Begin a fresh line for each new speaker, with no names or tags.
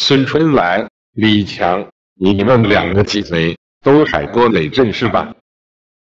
孙春兰、李强，你们两个鸡贼都海过雷阵是吧？